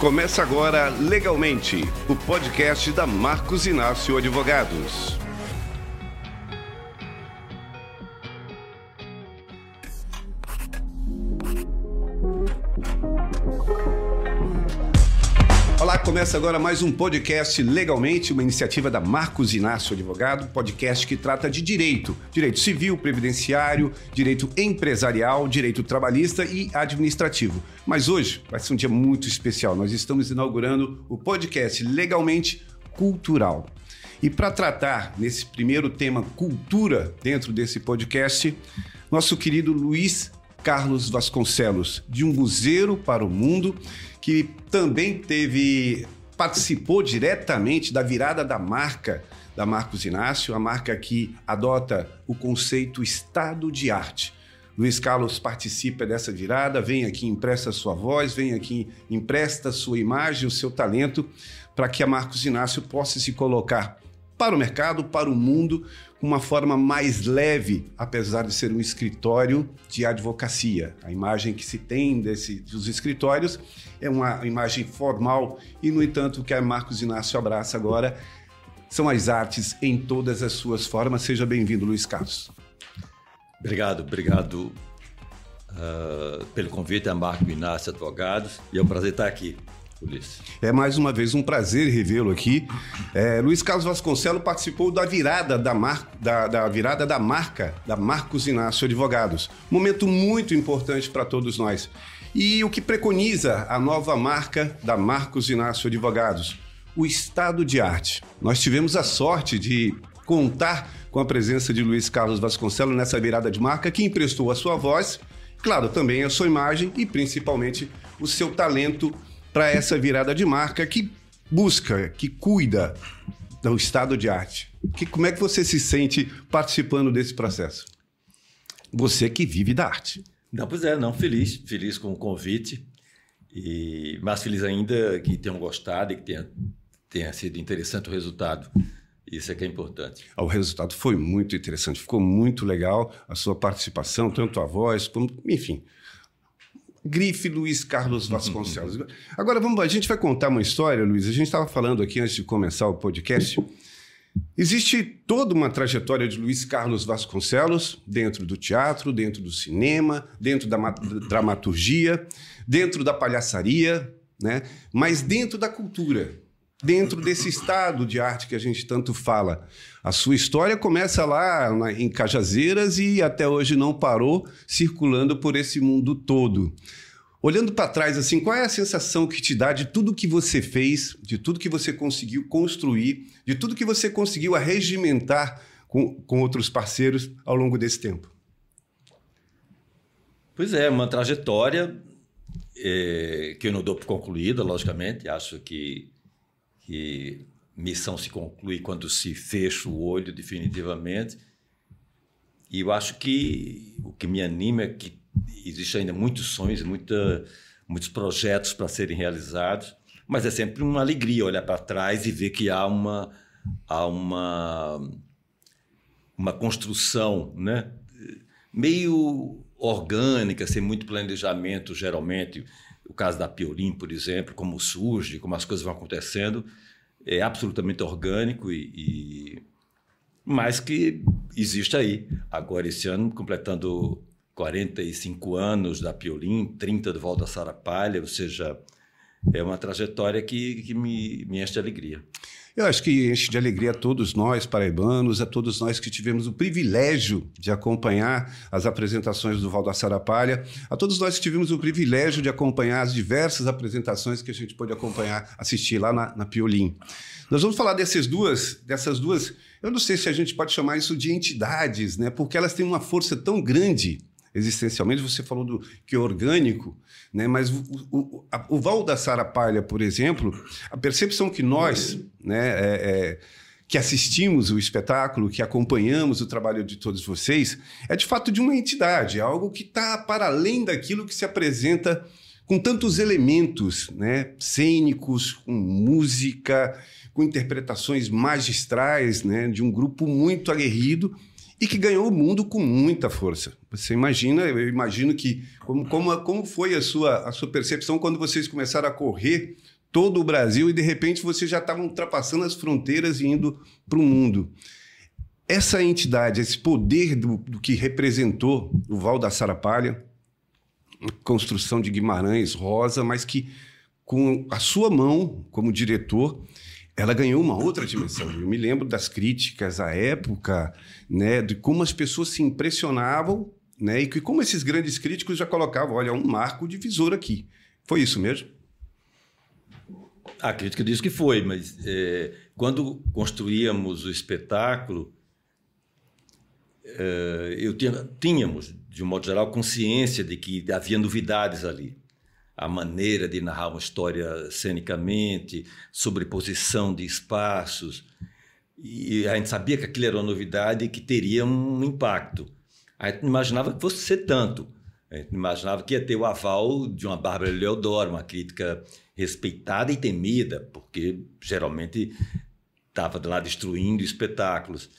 Começa agora Legalmente, o podcast da Marcos Inácio Advogados. Começa agora mais um podcast Legalmente, uma iniciativa da Marcos Inácio Advogado, podcast que trata de direito, direito civil, previdenciário, direito empresarial, direito trabalhista e administrativo. Mas hoje vai ser um dia muito especial. Nós estamos inaugurando o podcast Legalmente Cultural. E para tratar nesse primeiro tema cultura dentro desse podcast, nosso querido Luiz Carlos Vasconcelos, de um buzeiro para o mundo, que também teve participou diretamente da virada da marca da Marcos Inácio, a marca que adota o conceito Estado de Arte. Luiz Carlos participa dessa virada, vem aqui, empresta sua voz, vem aqui, empresta sua imagem, o seu talento, para que a Marcos Inácio possa se colocar para o mercado, para o mundo, uma forma mais leve, apesar de ser um escritório de advocacia. A imagem que se tem desse, dos escritórios é uma imagem formal e, no entanto, o que a Marcos Inácio abraça agora são as artes em todas as suas formas. Seja bem-vindo, Luiz Carlos. Obrigado, obrigado uh, pelo convite a Marco Inácio Advogados e é um prazer estar aqui. Ulisses. É mais uma vez um prazer revê-lo aqui. É, Luiz Carlos Vasconcelos participou da virada da, mar... da, da virada da marca da Marcos Inácio Advogados. Momento muito importante para todos nós. E o que preconiza a nova marca da Marcos Inácio Advogados? O estado de arte. Nós tivemos a sorte de contar com a presença de Luiz Carlos Vasconcelos nessa virada de marca, que emprestou a sua voz, claro, também a sua imagem e principalmente o seu talento para essa virada de marca que busca, que cuida do estado de arte. Que, como é que você se sente participando desse processo? Você que vive da arte. Não, pois é, não, feliz, feliz com o convite e mais feliz ainda que tenham gostado e que tenha, tenha sido interessante o resultado. Isso é que é importante. O resultado foi muito interessante, ficou muito legal a sua participação, tanto a voz como, enfim, Grife Luiz Carlos Vasconcelos. Agora vamos, a gente vai contar uma história, Luiz. A gente estava falando aqui antes de começar o podcast. Existe toda uma trajetória de Luiz Carlos Vasconcelos dentro do teatro, dentro do cinema, dentro da dramaturgia, dentro da palhaçaria, né? mas dentro da cultura dentro desse estado de arte que a gente tanto fala. A sua história começa lá na, em Cajazeiras e até hoje não parou, circulando por esse mundo todo. Olhando para trás, assim, qual é a sensação que te dá de tudo que você fez, de tudo que você conseguiu construir, de tudo que você conseguiu arregimentar com, com outros parceiros ao longo desse tempo? Pois é, uma trajetória é, que eu não dou por concluída, logicamente. Acho que que missão se conclui quando se fecha o olho definitivamente. E eu acho que o que me anima é que existe ainda muitos sonhos, muita, muitos projetos para serem realizados, mas é sempre uma alegria olhar para trás e ver que há uma há uma uma construção, né? Meio orgânica, sem muito planejamento, geralmente o caso da Piolim, por exemplo, como surge, como as coisas vão acontecendo, é absolutamente orgânico e, e que existe aí. Agora, esse ano, completando 45 anos da Piolim, 30 de volta a Sarapalha, ou seja, é uma trajetória que, que me, me enche de alegria. Eu acho que enche de alegria a todos nós, paraibanos, a todos nós que tivemos o privilégio de acompanhar as apresentações do Valdo Sarapalha, a todos nós que tivemos o privilégio de acompanhar as diversas apresentações que a gente pôde acompanhar, assistir lá na, na Piolim. Nós vamos falar dessas duas, dessas duas, eu não sei se a gente pode chamar isso de entidades, né? Porque elas têm uma força tão grande existencialmente, você falou do que é orgânico, né? mas o, o, a, o Val da Sara Palha, por exemplo, a percepção que nós, né, é, é, que assistimos o espetáculo, que acompanhamos o trabalho de todos vocês, é de fato de uma entidade, é algo que está para além daquilo que se apresenta com tantos elementos né, cênicos, com música, com interpretações magistrais né, de um grupo muito aguerrido e que ganhou o mundo com muita força. Você imagina, eu imagino que como, como, como foi a sua, a sua percepção quando vocês começaram a correr todo o Brasil e de repente vocês já estavam ultrapassando as fronteiras e indo para o mundo. Essa entidade, esse poder do, do que representou o Val da Sarapalha, construção de Guimarães Rosa, mas que com a sua mão como diretor ela ganhou uma outra dimensão. Eu me lembro das críticas à época, né, de como as pessoas se impressionavam, né, e que como esses grandes críticos já colocavam, olha, um marco divisor aqui. Foi isso mesmo? A crítica diz que foi, mas é, quando construíamos o espetáculo, é, eu tinha, tínhamos, de um modo geral, consciência de que havia novidades ali a maneira de narrar uma história cenicamente, sobreposição de espaços. E a gente sabia que aquilo era uma novidade e que teria um impacto. A gente não imaginava que fosse ser tanto. A gente imaginava que ia ter o aval de uma Bárbara Leodoro, uma crítica respeitada e temida, porque geralmente estava lá destruindo espetáculos.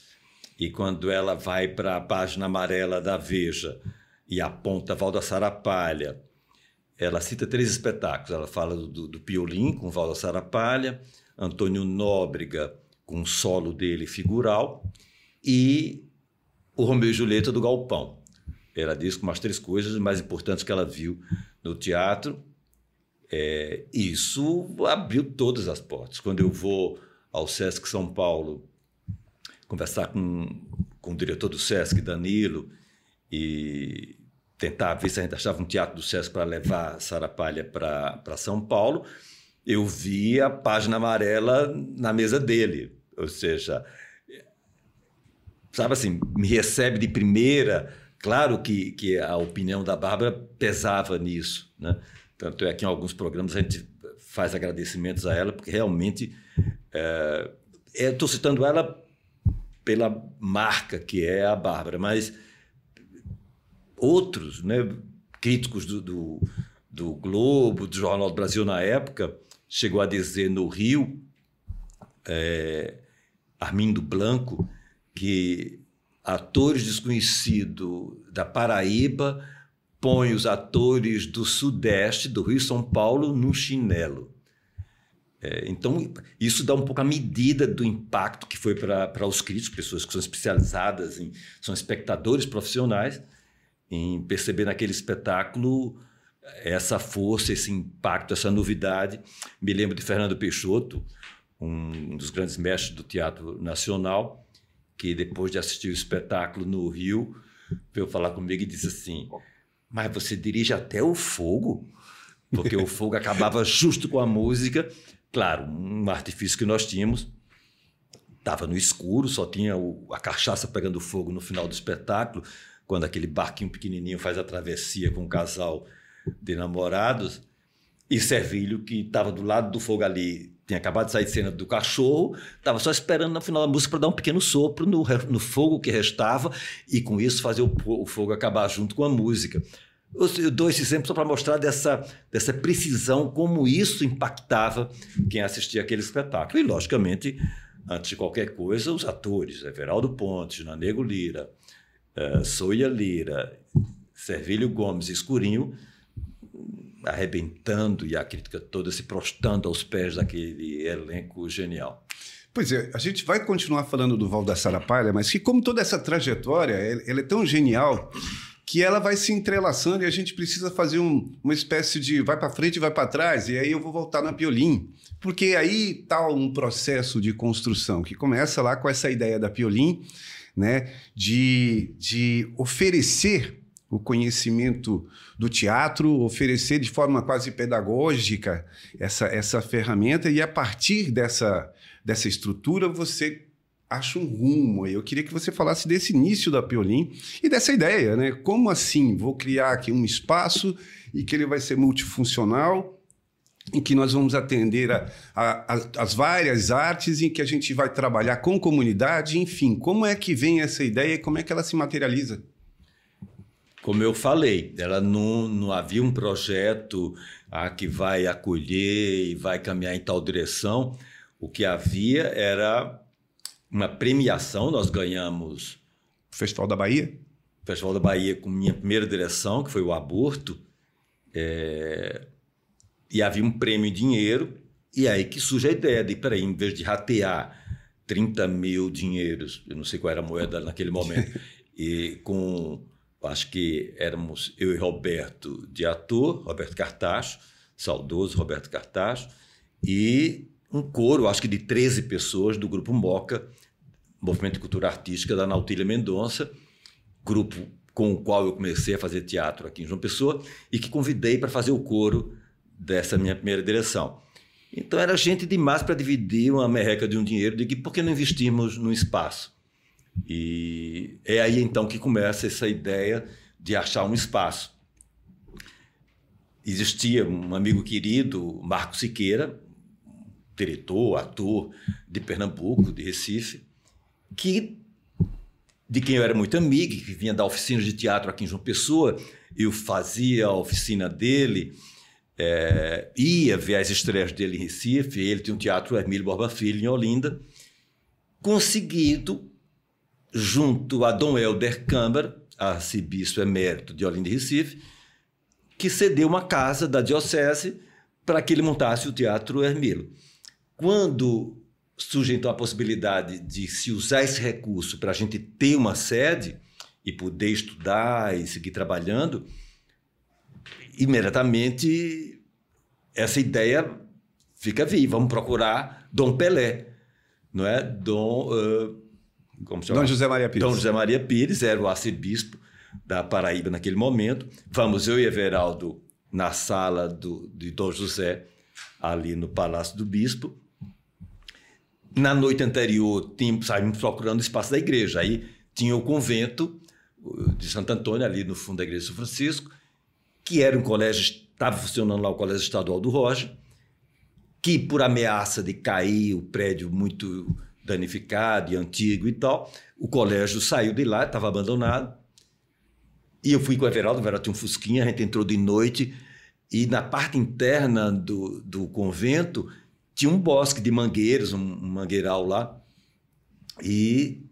E quando ela vai para a página amarela da Veja e aponta Valda Sarapalha, ela cita três espetáculos. Ela fala do, do Piolim, com Valda Sarapalha, Antônio Nóbrega, com o solo dele figural, e o Romeu e Julieta do Galpão. Ela diz como as três coisas mais importantes que ela viu no teatro. É, isso abriu todas as portas. Quando eu vou ao Sesc São Paulo conversar com, com o diretor do Sesc, Danilo, e tentar ver se a gente achava um teatro do Sesc para levar Sara Palha para São Paulo, eu vi a página amarela na mesa dele. Ou seja, sabe assim, me recebe de primeira. Claro que, que a opinião da Bárbara pesava nisso. Né? Tanto é que em alguns programas a gente faz agradecimentos a ela, porque realmente. É, Estou citando ela pela marca que é a Bárbara, mas outros né, críticos do, do, do, Globo, do Jornal do Brasil na época, chegou a dizer no Rio, é, Armindo Blanco, que atores desconhecidos da Paraíba põem os atores do Sudeste, do Rio e São Paulo, no chinelo. É, então, isso dá um pouco a medida do impacto que foi para os críticos, pessoas que são especializadas, em, são espectadores profissionais, em perceber naquele espetáculo essa força, esse impacto, essa novidade. Me lembro de Fernando Peixoto, um dos grandes mestres do Teatro Nacional, que depois de assistir o espetáculo no Rio, veio falar comigo e disse assim: Mas você dirige até o fogo? Porque o fogo acabava justo com a música. Claro, um artifício que nós tínhamos. Estava no escuro, só tinha o, a cachaça pegando fogo no final do espetáculo quando aquele barquinho pequenininho faz a travessia com um casal de namorados, e Servilho, que estava do lado do fogo ali, tinha acabado de sair de cena do cachorro, estava só esperando no final da música para dar um pequeno sopro no, no fogo que restava e com isso fazer o, o fogo acabar junto com a música. Eu dou esse exemplo só para mostrar dessa, dessa precisão, como isso impactava quem assistia aquele espetáculo. E, logicamente, antes de qualquer coisa, os atores, Everaldo Pontes, Nanego Lira, Soia Lira, Servilho Gomes Escurinho, arrebentando e a crítica toda se prostando aos pés daquele elenco genial. Pois é, a gente vai continuar falando do Val da Sarapalha, mas que como toda essa trajetória, ela é tão genial que ela vai se entrelaçando e a gente precisa fazer um, uma espécie de vai para frente e vai para trás, e aí eu vou voltar na Piolim. Porque aí está um processo de construção que começa lá com essa ideia da Piolim, né, de, de oferecer o conhecimento do teatro, oferecer de forma quase pedagógica essa, essa ferramenta, e a partir dessa, dessa estrutura você acha um rumo. Eu queria que você falasse desse início da Piolim e dessa ideia, né? Como assim? Vou criar aqui um espaço e que ele vai ser multifuncional em que nós vamos atender a, a, a, as várias artes, em que a gente vai trabalhar com comunidade, enfim, como é que vem essa ideia e como é que ela se materializa? Como eu falei, ela não, não havia um projeto ah, que vai acolher e vai caminhar em tal direção. O que havia era uma premiação, nós ganhamos Festival da Bahia? Festival da Bahia com minha primeira direção, que foi o aborto. É... E havia um prêmio em dinheiro. E aí que surge a ideia de, peraí, em vez de ratear 30 mil dinheiros, eu não sei qual era a moeda naquele momento, e com, acho que éramos eu e Roberto de ator, Roberto Cartacho, saudoso Roberto Cartacho, e um coro, acho que de 13 pessoas do grupo Moca, Movimento de Cultura Artística da Nautilha Mendonça, grupo com o qual eu comecei a fazer teatro aqui em João Pessoa e que convidei para fazer o coro dessa minha primeira direção. Então era gente demais para dividir uma merreca de um dinheiro de que por que não investimos no espaço? E é aí então que começa essa ideia de achar um espaço. Existia um amigo querido, Marco Siqueira, diretor, ator de Pernambuco, de Recife, que de quem eu era muito amigo, que vinha dar oficinas de teatro aqui em João Pessoa, eu fazia a oficina dele, é, ia ver as estreias dele em Recife, ele tinha um teatro Hermílio Borba Filho em Olinda, conseguido, junto a Dom Helder Câmara, arcebispo emérito de Olinda e Recife, que cedeu uma casa da diocese para que ele montasse o Teatro Hermílio. Quando surge então a possibilidade de se usar esse recurso para a gente ter uma sede e poder estudar e seguir trabalhando, imediatamente essa ideia fica viva. Vamos procurar Dom Pelé, não é? Dom, uh, como Dom José Maria Pires. Dom José Maria Pires era o arcebispo da Paraíba naquele momento. Vamos eu e Everaldo na sala do, de Dom José, ali no Palácio do Bispo, na noite anterior, tínhamos, saímos procurando o espaço da igreja. Aí tinha o convento de Santo Antônio, ali no fundo da igreja de São Francisco, que era um colégio, estava funcionando lá o Colégio Estadual do Roja, que por ameaça de cair o prédio muito danificado e antigo e tal, o colégio saiu de lá, estava abandonado. E eu fui com o Everaldo, o Everaldo tinha um fusquinha, a gente entrou de noite, e na parte interna do, do convento tinha um bosque de mangueiros, um, um mangueiral lá, e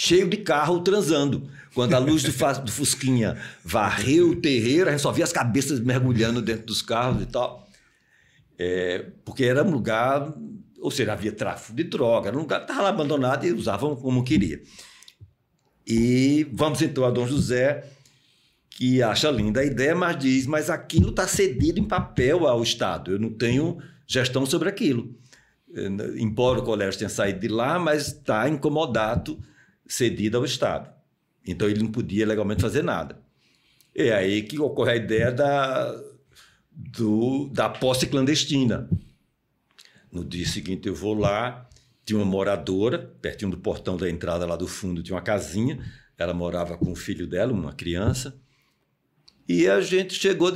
cheio de carro transando. Quando a luz do, do Fusquinha varreu o terreiro, a gente só via as cabeças mergulhando dentro dos carros e tal. É, porque era um lugar, ou seja, havia tráfico de droga, era um lugar que estava lá abandonado e usavam como queria. E vamos então a Dom José, que acha linda a ideia, mas diz: mas aquilo está cedido em papel ao Estado. Eu não tenho gestão sobre aquilo. Embora o colégio tenha saído de lá, mas está incomodado, cedido ao Estado. Então ele não podia legalmente fazer nada. É aí que ocorre a ideia da, do, da posse clandestina. No dia seguinte eu vou lá, tinha uma moradora, pertinho do portão da entrada lá do fundo, tinha uma casinha, ela morava com o filho dela, uma criança, e a gente chegou,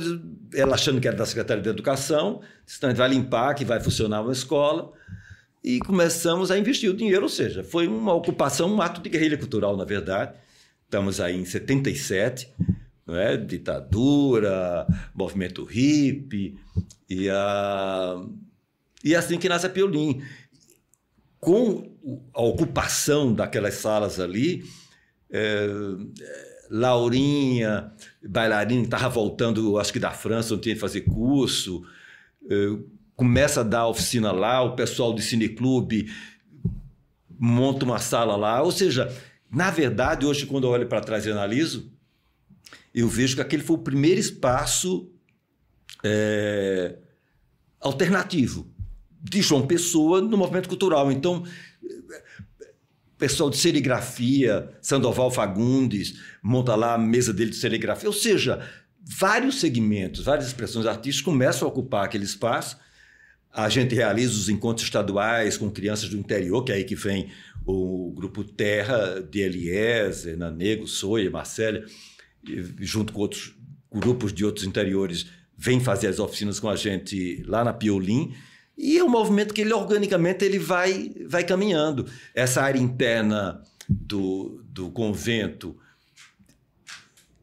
ela achando que era da Secretaria de Educação, disse, então vai limpar, que vai funcionar uma escola. E começamos a investir o dinheiro, ou seja, foi uma ocupação, um ato de guerrilha cultural, na verdade. Estamos aí em 77, não é? ditadura, movimento hippie, e, a... e é assim que nasce a Piolim. Com a ocupação daquelas salas ali, é Laurinha, bailarina, estava voltando, acho que da França, onde tinha que fazer curso, eh, começa a dar oficina lá, o pessoal do cineclube monta uma sala lá. Ou seja, na verdade, hoje, quando eu olho para trás e analiso, eu vejo que aquele foi o primeiro espaço é, alternativo de João Pessoa no movimento cultural. Então, pessoal de serigrafia, Sandoval Fagundes, monta lá a mesa dele de serigrafia. Ou seja, vários segmentos, várias expressões artísticas começam a ocupar aquele espaço. A gente realiza os encontros estaduais com crianças do interior, que é aí que vem o grupo Terra, de Eliezer, Nanego, Soia, Marcélia, junto com outros grupos de outros interiores, vem fazer as oficinas com a gente lá na Piolim. E é um movimento que ele organicamente ele vai, vai caminhando. Essa área interna do, do convento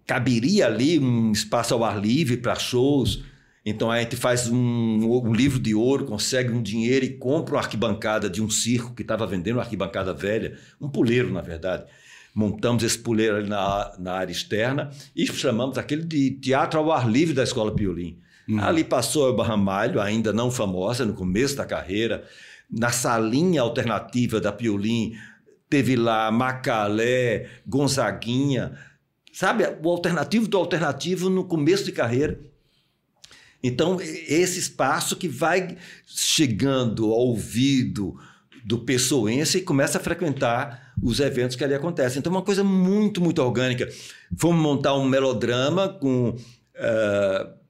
caberia ali um espaço ao ar livre para shows. Então a gente faz um, um, livro de ouro, consegue um dinheiro e compra uma arquibancada de um circo que estava vendendo uma arquibancada velha, um puleiro, na verdade. montamos esse puleiro ali na, na área externa e chamamos aquele de teatro ao ar livre da Escola Piolim. Uhum. Ali passou a Barramalho, ainda não famosa, no começo da carreira, na salinha alternativa da Piolim, teve lá Macalé, Gonzaguinha, sabe? O alternativo do alternativo no começo de carreira. Então, esse espaço que vai chegando ao ouvido do pessoense e começa a frequentar os eventos que ali acontecem. Então, é uma coisa muito, muito orgânica. Fomos montar um melodrama com. Uh,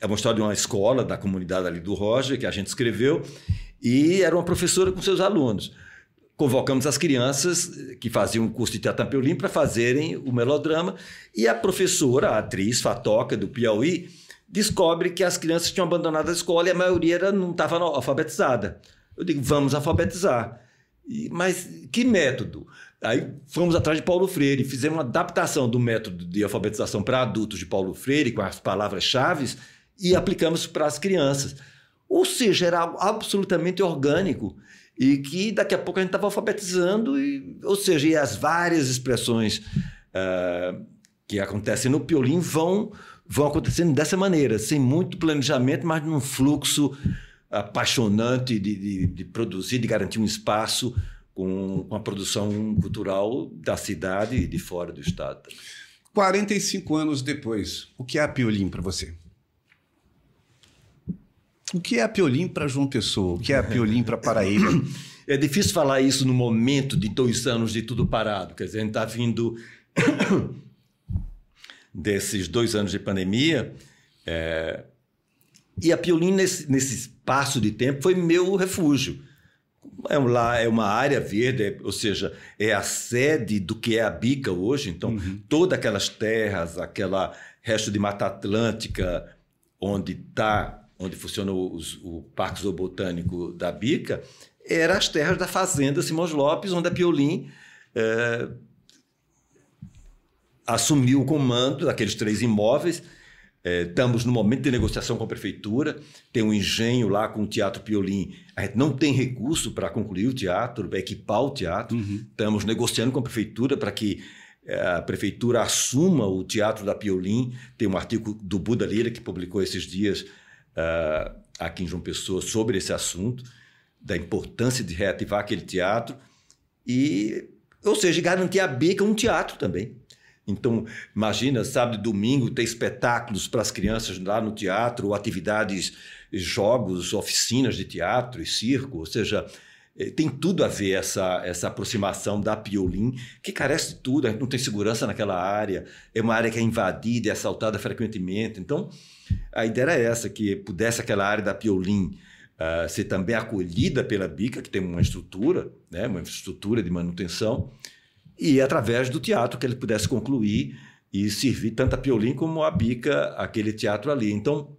é uma história de uma escola da comunidade ali do Roger, que a gente escreveu, e era uma professora com seus alunos. Convocamos as crianças que faziam o curso de teatro Piolim para fazerem o melodrama, e a professora, a atriz Fatoca, do Piauí, descobre que as crianças tinham abandonado a escola e a maioria era, não estava alfabetizada. Eu digo, vamos alfabetizar. E, mas que método? Aí fomos atrás de Paulo Freire, fizemos uma adaptação do método de alfabetização para adultos de Paulo Freire, com as palavras-chave, e aplicamos para as crianças. Ou seja, era algo absolutamente orgânico e que daqui a pouco a gente estava alfabetizando, e, ou seja, as várias expressões uh, que acontecem no piolim vão vão acontecendo dessa maneira, sem muito planejamento, mas num fluxo apaixonante de, de, de produzir, de garantir um espaço com, com a produção cultural da cidade e de fora do estado. 45 anos depois, o que é a Piolim para você? O que é a Piolim para João Pessoa? O que é a Piolim para Paraíba? É difícil falar isso no momento de dois anos de tudo parado. Quer dizer, a gente está vindo desses dois anos de pandemia. É, e a Piolim, nesse, nesse espaço de tempo, foi meu refúgio. É, lá, é uma área verde, é, ou seja, é a sede do que é a Bica hoje. Então, uhum. todas aquelas terras, aquela resto de Mata Atlântica, onde está onde funciona o, o Parque Zoobotânico da Bica, eram as terras da Fazenda Simões Lopes, onde a Piolim é, assumiu o comando daqueles três imóveis. É, estamos no momento de negociação com a prefeitura, tem um engenho lá com o Teatro Piolim. A gente não tem recurso para concluir o teatro, para equipar o teatro. Uhum. Estamos negociando com a prefeitura para que é, a prefeitura assuma o Teatro da Piolim. Tem um artigo do Buda Lira que publicou esses dias uh, aqui em João Pessoa sobre esse assunto, da importância de reativar aquele teatro. e Ou seja, garantir a beca um teatro também. Então, imagina, sábado e domingo ter espetáculos para as crianças lá no teatro, ou atividades, jogos, oficinas de teatro e circo, ou seja, eh, tem tudo a ver essa, essa aproximação da Piolim, que carece de tudo, a gente não tem segurança naquela área, é uma área que é invadida e assaltada frequentemente. Então, a ideia era essa, que pudesse aquela área da Piolim uh, ser também acolhida pela Bica, que tem uma estrutura, né, uma estrutura de manutenção, e através do teatro que ele pudesse concluir e servir tanto a Piolim como a Bica, aquele teatro ali. Então,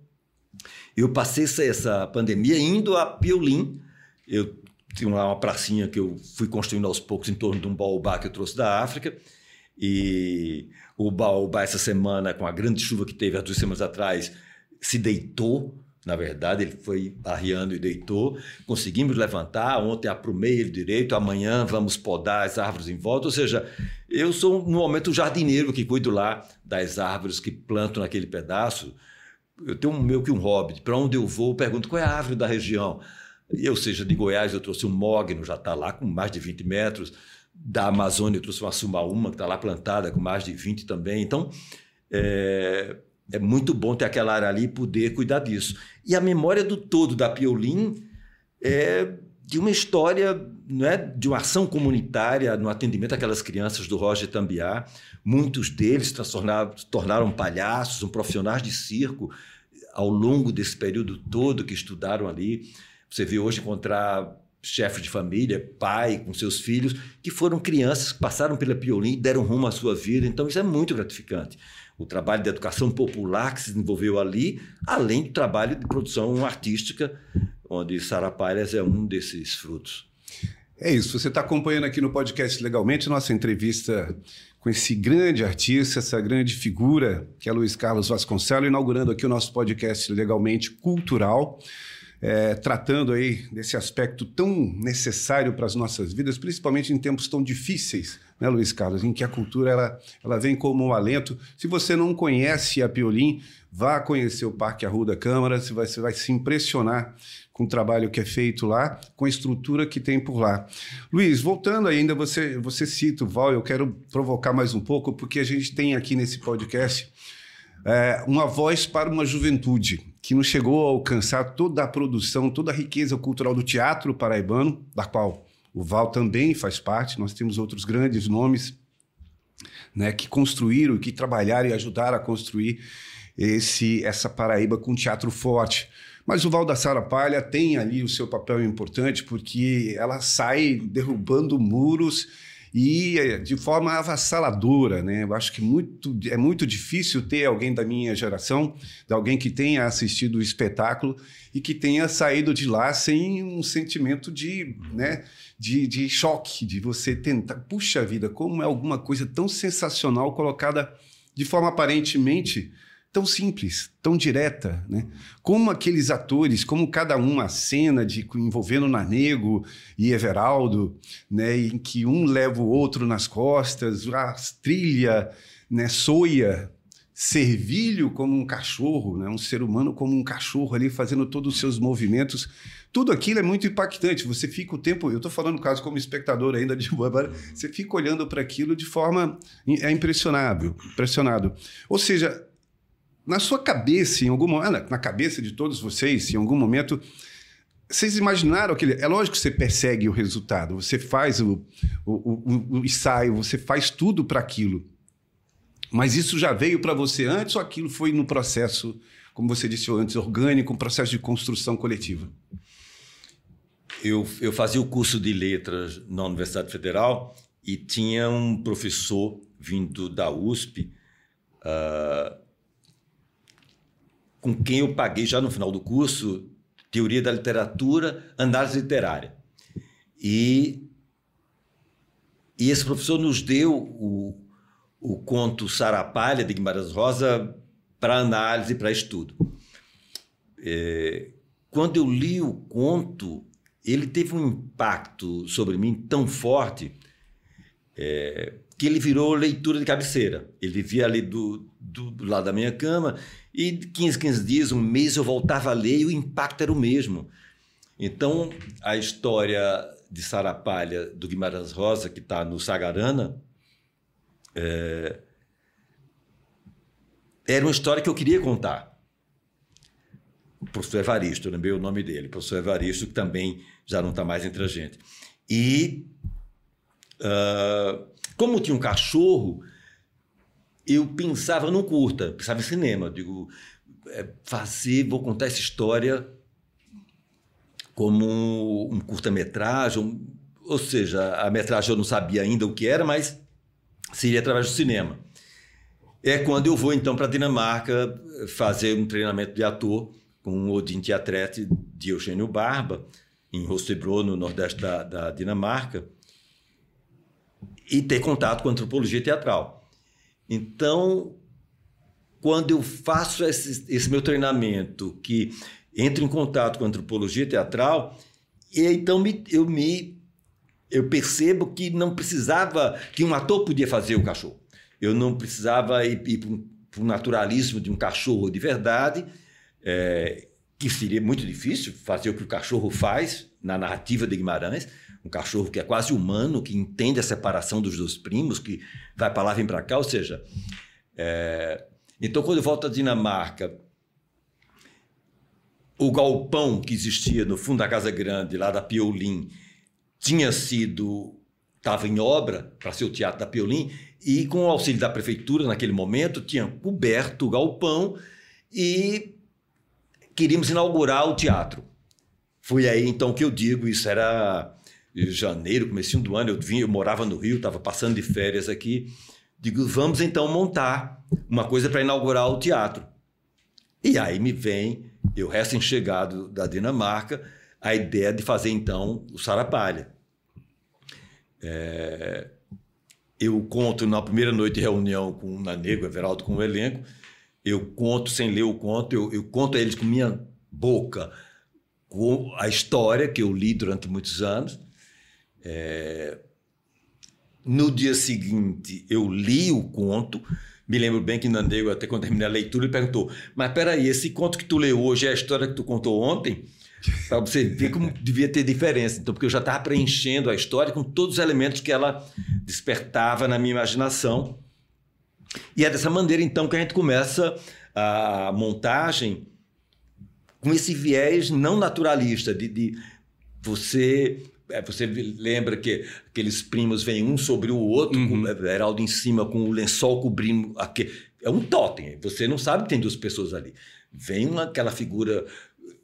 eu passei essa pandemia indo a Piolim. Eu tinha lá uma pracinha que eu fui construindo aos poucos em torno de um baobá que eu trouxe da África. E o baobá, essa semana, com a grande chuva que teve há duas semanas atrás, se deitou na verdade, ele foi arriando e deitou. Conseguimos levantar. Ontem aprumei ele direito. Amanhã vamos podar as árvores em volta. Ou seja, eu sou, no momento, o jardineiro que cuido lá das árvores que planto naquele pedaço. Eu tenho um, meio que um hobby. Para onde eu vou, eu pergunto qual é a árvore da região. E, ou seja, de Goiás eu trouxe um mogno, já está lá com mais de 20 metros. Da Amazônia eu trouxe uma sumaúma, que está lá plantada com mais de 20 também. Então, é, é muito bom ter aquela área ali e poder cuidar disso. E a memória do todo da Piolim é de uma história, não é, de uma ação comunitária no atendimento àquelas crianças do Roger Tambiá. Muitos deles transformaram, tornaram palhaços, um profissionais de circo ao longo desse período todo que estudaram ali. Você vê hoje encontrar chefes de família, pai com seus filhos, que foram crianças que passaram pela Piolim e deram rumo à sua vida. Então, isso é muito gratificante o trabalho de educação popular que se desenvolveu ali, além do trabalho de produção artística, onde Sara Pairas é um desses frutos. É isso, você está acompanhando aqui no podcast Legalmente nossa entrevista com esse grande artista, essa grande figura que é Luiz Carlos Vasconcelos, inaugurando aqui o nosso podcast Legalmente Cultural. É, tratando aí desse aspecto tão necessário para as nossas vidas, principalmente em tempos tão difíceis, né, Luiz Carlos, em que a cultura ela, ela vem como um alento. Se você não conhece a Piolim, vá conhecer o Parque Arruda Câmara, você vai, você vai se impressionar com o trabalho que é feito lá, com a estrutura que tem por lá. Luiz, voltando ainda, você, você cita o Val, eu quero provocar mais um pouco, porque a gente tem aqui nesse podcast é, uma voz para uma juventude que não chegou a alcançar toda a produção, toda a riqueza cultural do teatro paraibano, da qual o Val também faz parte. Nós temos outros grandes nomes né, que construíram, que trabalharam e ajudaram a construir esse essa Paraíba com teatro forte. Mas o Val da Sara Palha tem ali o seu papel importante porque ela sai derrubando muros e eh, de forma avassaladora, né? Eu acho que muito, é muito difícil ter alguém da minha geração, de alguém que tenha assistido o espetáculo e que tenha saído de lá sem um sentimento de, né, de, de choque, de você tentar, puxa vida, como é alguma coisa tão sensacional colocada de forma aparentemente tão simples, tão direta, né? Como aqueles atores, como cada um a cena de envolvendo Nanego e Everaldo, né, em que um leva o outro nas costas, a trilha, né, soia, servilho como um cachorro, né, um ser humano como um cachorro ali fazendo todos os seus movimentos. Tudo aquilo é muito impactante. Você fica o tempo, eu estou falando no caso como espectador ainda de boa, você fica olhando para aquilo de forma é impressionável, impressionado. Ou seja, na sua cabeça, em algum momento, na cabeça de todos vocês, em algum momento, vocês imaginaram aquele. É lógico que você persegue o resultado, você faz o, o, o, o ensaio, você faz tudo para aquilo. Mas isso já veio para você antes ou aquilo foi no processo, como você disse antes, orgânico, um processo de construção coletiva? Eu, eu fazia o curso de letras na Universidade Federal e tinha um professor vindo da USP. Uh, ah, com quem eu paguei já no final do curso Teoria da Literatura, Análise Literária. E, e esse professor nos deu o, o conto Sarapalha, de Guimarães Rosa, para análise, para estudo. É, quando eu li o conto, ele teve um impacto sobre mim tão forte é, que ele virou leitura de cabeceira. Ele vivia ali do, do, do, lado da minha cama e 15, 15 dias, um mês eu voltava a ler e o impacto era o mesmo. Então, a história de Sarapalha do Guimarães Rosa, que está no Sagarana, é, era uma história que eu queria contar. O professor Evaristo, eu lembrei o nome dele, o professor Evaristo, que também já não está mais entre a gente. E uh, como tinha um cachorro, eu pensava no curta, pensava em cinema. Digo, é, fazer, vou contar essa história como um curta-metragem, ou seja, a metragem eu não sabia ainda o que era, mas seria através do cinema. É quando eu vou então para a Dinamarca fazer um treinamento de ator com o Odin Teatrete de Eugênio Barba, em Rostebro, no nordeste da, da Dinamarca e ter contato com antropologia teatral. Então, quando eu faço esse, esse meu treinamento, que entro em contato com antropologia teatral, e então me, eu me eu percebo que não precisava que um ator podia fazer o cachorro. Eu não precisava ir, ir para o naturalismo de um cachorro de verdade, é, que seria muito difícil fazer o que o cachorro faz na narrativa de Guimarães um cachorro que é quase humano, que entende a separação dos dois primos, que vai para lá, vem para cá, ou seja, é... então quando eu volto à Dinamarca, o galpão que existia no fundo da Casa Grande, lá da Piolim, tinha sido estava em obra para ser o teatro da Piolim e com o auxílio da prefeitura naquele momento tinha coberto o galpão e queríamos inaugurar o teatro. Foi aí então que eu digo, isso era janeiro, comecinho do ano, eu vim, eu morava no Rio, estava passando de férias aqui. Digo, vamos então montar uma coisa para inaugurar o teatro. E aí me vem, eu recém-chegado da Dinamarca, a ideia de fazer então o Sarapalha. É, eu conto na primeira noite de reunião com o Nanego, Everaldo, com o elenco, eu conto sem ler o conto, eu, eu conto a eles com minha boca com a história que eu li durante muitos anos. É... No dia seguinte, eu li o conto. Me lembro bem que Nandego, até quando terminei a leitura, ele perguntou: Mas peraí, esse conto que tu leu hoje é a história que tu contou ontem? Para você ver como devia ter diferença. Então, porque eu já estava preenchendo a história com todos os elementos que ela despertava na minha imaginação. E é dessa maneira, então, que a gente começa a montagem com esse viés não naturalista de, de você você lembra que aqueles primos vêm um sobre o outro, uhum. com o Heraldo em cima com o lençol cobrindo aqui. É um totem. Você não sabe que tem duas pessoas ali. Vem uma, aquela figura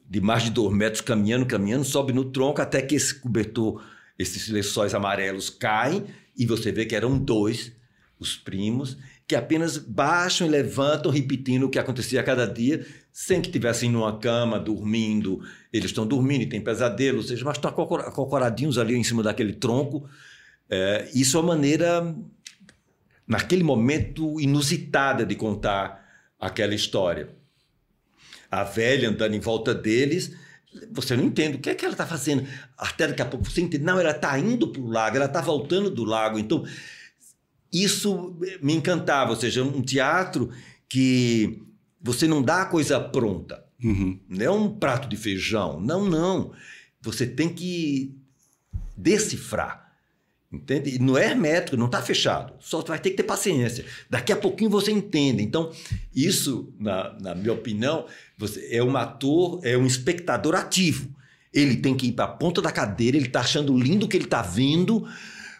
de mais de dois metros caminhando, caminhando, sobe no tronco até que esse cobertor, esses lençóis amarelos caem e você vê que eram dois, os primos, que apenas baixam e levantam, repetindo o que acontecia a cada dia, sem que estivessem numa cama, dormindo. Eles estão dormindo e têm pesadelo, ou seja, mas estão acocoradinhos ali em cima daquele tronco. É, isso é uma maneira, naquele momento, inusitada de contar aquela história a velha andando em volta deles. Você não entende o que é que ela está fazendo. Até daqui a pouco você entende. Não, ela está indo para o lago, ela está voltando do lago. Então, isso me encantava. Ou seja, um teatro que você não dá a coisa pronta. Uhum. Não é um prato de feijão. Não, não. Você tem que decifrar. Entende? E não é hermético, não está fechado. Só vai ter que ter paciência. Daqui a pouquinho você entende. Então, isso, na, na minha opinião, você é um ator, é um espectador ativo. Ele tem que ir para a ponta da cadeira, ele está achando lindo o que ele está vendo,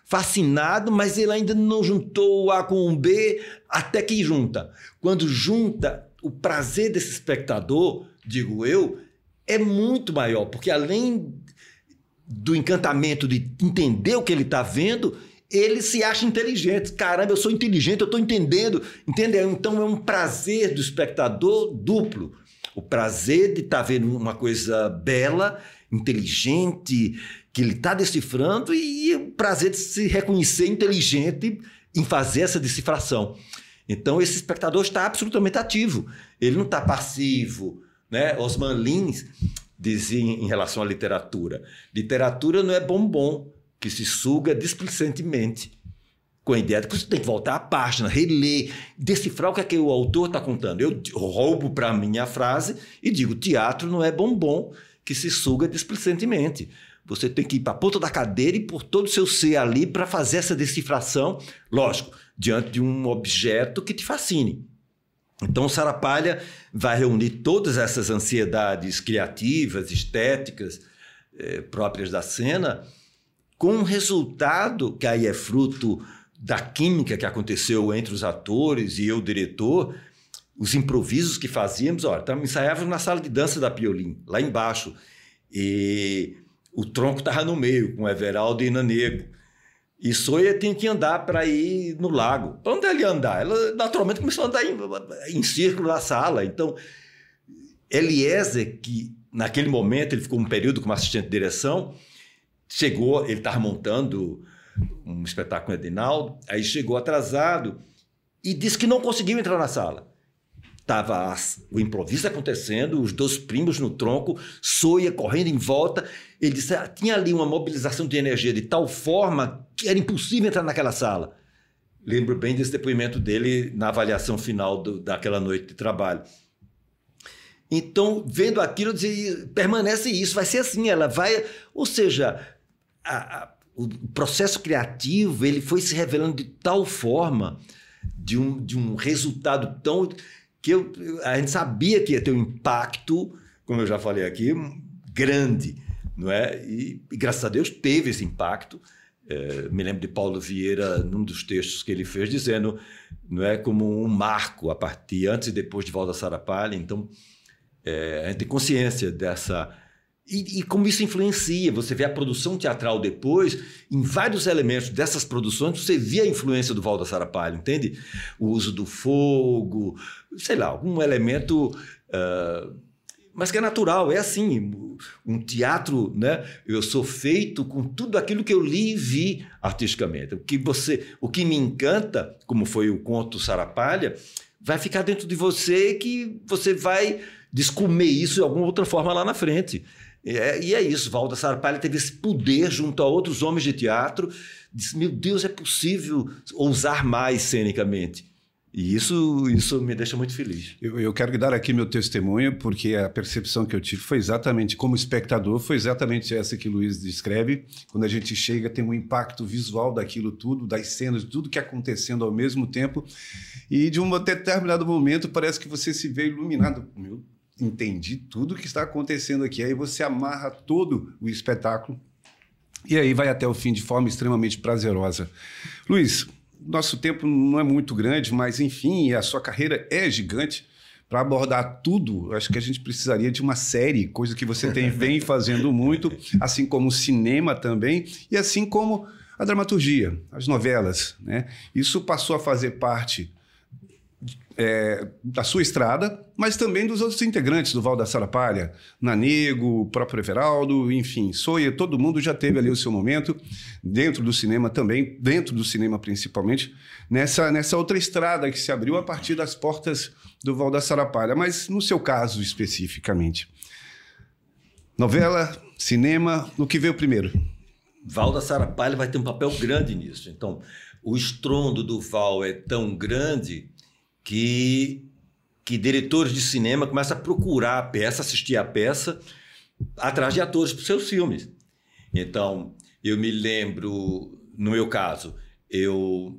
fascinado, mas ele ainda não juntou o A com o B até que junta. Quando junta, o prazer desse espectador, digo eu, é muito maior, porque além do encantamento de entender o que ele está vendo, ele se acha inteligente. Caramba, eu sou inteligente, eu estou entendendo. Entendeu? Então é um prazer do espectador duplo. O prazer de estar tá vendo uma coisa bela, inteligente, que ele está decifrando, e o prazer de se reconhecer inteligente em fazer essa decifração. Então esse espectador está absolutamente ativo. Ele não está passivo. Né? Osman Lins dizia em relação à literatura. Literatura não é bombom que se suga displicentemente com a ideia de que você tem que voltar à página, reler, decifrar o que é que o autor está contando. Eu roubo para mim a frase e digo: teatro não é bombom que se suga displicentemente. Você tem que ir para a ponta da cadeira e por todo o seu ser ali para fazer essa decifração, lógico, diante de um objeto que te fascine. Então, o Sarapalha vai reunir todas essas ansiedades criativas, estéticas, eh, próprias da cena, com um resultado que aí é fruto da química que aconteceu entre os atores e eu, diretor, os improvisos que fazíamos. Olha, ensaiávamos na sala de dança da Piolim, lá embaixo, e o tronco estava no meio, com Everaldo e Nanego. E Soia tinha que andar para ir no lago. Para onde ia andar? Ela naturalmente começou a andar em, em círculo na sala. Então, Eliezer, que naquele momento ele ficou um período como assistente de direção, chegou, ele estava montando um espetáculo com Edinaldo, aí chegou atrasado e disse que não conseguiu entrar na sala. Estava o improviso acontecendo, os dois primos no tronco, Soia correndo em volta. Ele disse ah, tinha ali uma mobilização de energia de tal forma que era impossível entrar naquela sala. Lembro bem desse depoimento dele na avaliação final do, daquela noite de trabalho. Então, vendo aquilo, eu dizia, permanece isso, vai ser assim, ela vai. Ou seja, a, a, o processo criativo ele foi se revelando de tal forma, de um, de um resultado tão que eu, a gente sabia que ia ter um impacto, como eu já falei aqui, grande, não é? E, e graças a Deus teve esse impacto. É, me lembro de Paulo Vieira, num dos textos que ele fez, dizendo, não é como um marco a partir antes e depois de Valda Sarapalha. Então, é, a gente tem consciência dessa e, e, como isso influencia, você vê a produção teatral depois, em vários elementos dessas produções, você vê a influência do Valda Sarapalho, entende? O uso do fogo, sei lá, algum elemento. Uh, mas que é natural, é assim. Um teatro, né? Eu sou feito com tudo aquilo que eu li e vi artisticamente. O que você, o que me encanta, como foi o conto Sarapalha, vai ficar dentro de você que você vai descomer isso de alguma outra forma lá na frente. É, e é isso, Valda Sarpalha teve esse poder junto a outros homens de teatro, disse, meu Deus, é possível ousar mais cenicamente. E isso, isso me deixa muito feliz. Eu, eu, quero dar aqui meu testemunho, porque a percepção que eu tive foi exatamente, como espectador, foi exatamente essa que o Luiz descreve. Quando a gente chega, tem um impacto visual daquilo tudo, das cenas, tudo que acontecendo ao mesmo tempo. E de um determinado momento, parece que você se vê iluminado. Meu, entendi tudo que está acontecendo aqui. Aí você amarra todo o espetáculo e aí vai até o fim de forma extremamente prazerosa. Luiz, nosso tempo não é muito grande, mas enfim, a sua carreira é gigante. Para abordar tudo, acho que a gente precisaria de uma série, coisa que você tem vem fazendo muito, assim como o cinema também, e assim como a dramaturgia, as novelas. Né? Isso passou a fazer parte é, da sua estrada, mas também dos outros integrantes do Val da Sarapalha, Nanego, o próprio Everaldo, enfim, Soia, todo mundo já teve ali o seu momento, dentro do cinema também, dentro do cinema principalmente, nessa, nessa outra estrada que se abriu a partir das portas do Val da Sarapalha, mas no seu caso especificamente. Novela, cinema, no que veio primeiro? Val da Sarapalha vai ter um papel grande nisso. Então, o estrondo do Val é tão grande que, que diretores de cinema começam a procurar a peça, assistir a peça, atrás de atores para os seus filmes. Então, eu me lembro, no meu caso, eu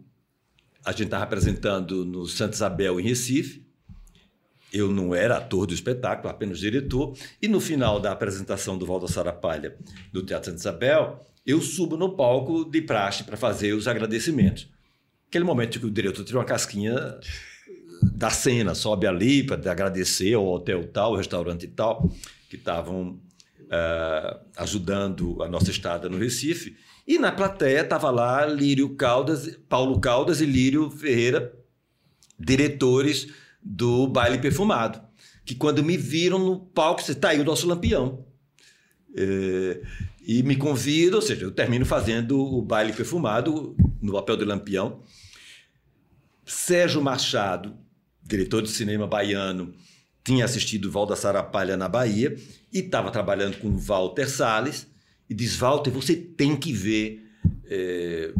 a gente estava apresentando no Santa Isabel, em Recife. Eu não era ator do espetáculo, apenas diretor. E no final da apresentação do Valdo Sarapalha do Teatro Santa Isabel, eu subo no palco de praxe para fazer os agradecimentos. Aquele momento que o diretor tira uma casquinha da cena, sobe ali para agradecer ao hotel tal, ao restaurante tal, que estavam uh, ajudando a nossa estada no Recife. E na plateia estava lá Lírio Caldas, Paulo Caldas e Lírio Ferreira, diretores do Baile Perfumado, que quando me viram no palco, está aí o nosso lampião. É, e me convidam, ou seja, eu termino fazendo o baile perfumado no papel de lampião. Sérgio Machado diretor de cinema baiano, tinha assistido Val da Sarapalha na Bahia e estava trabalhando com Walter Salles e diz, Walter, você tem que ver é,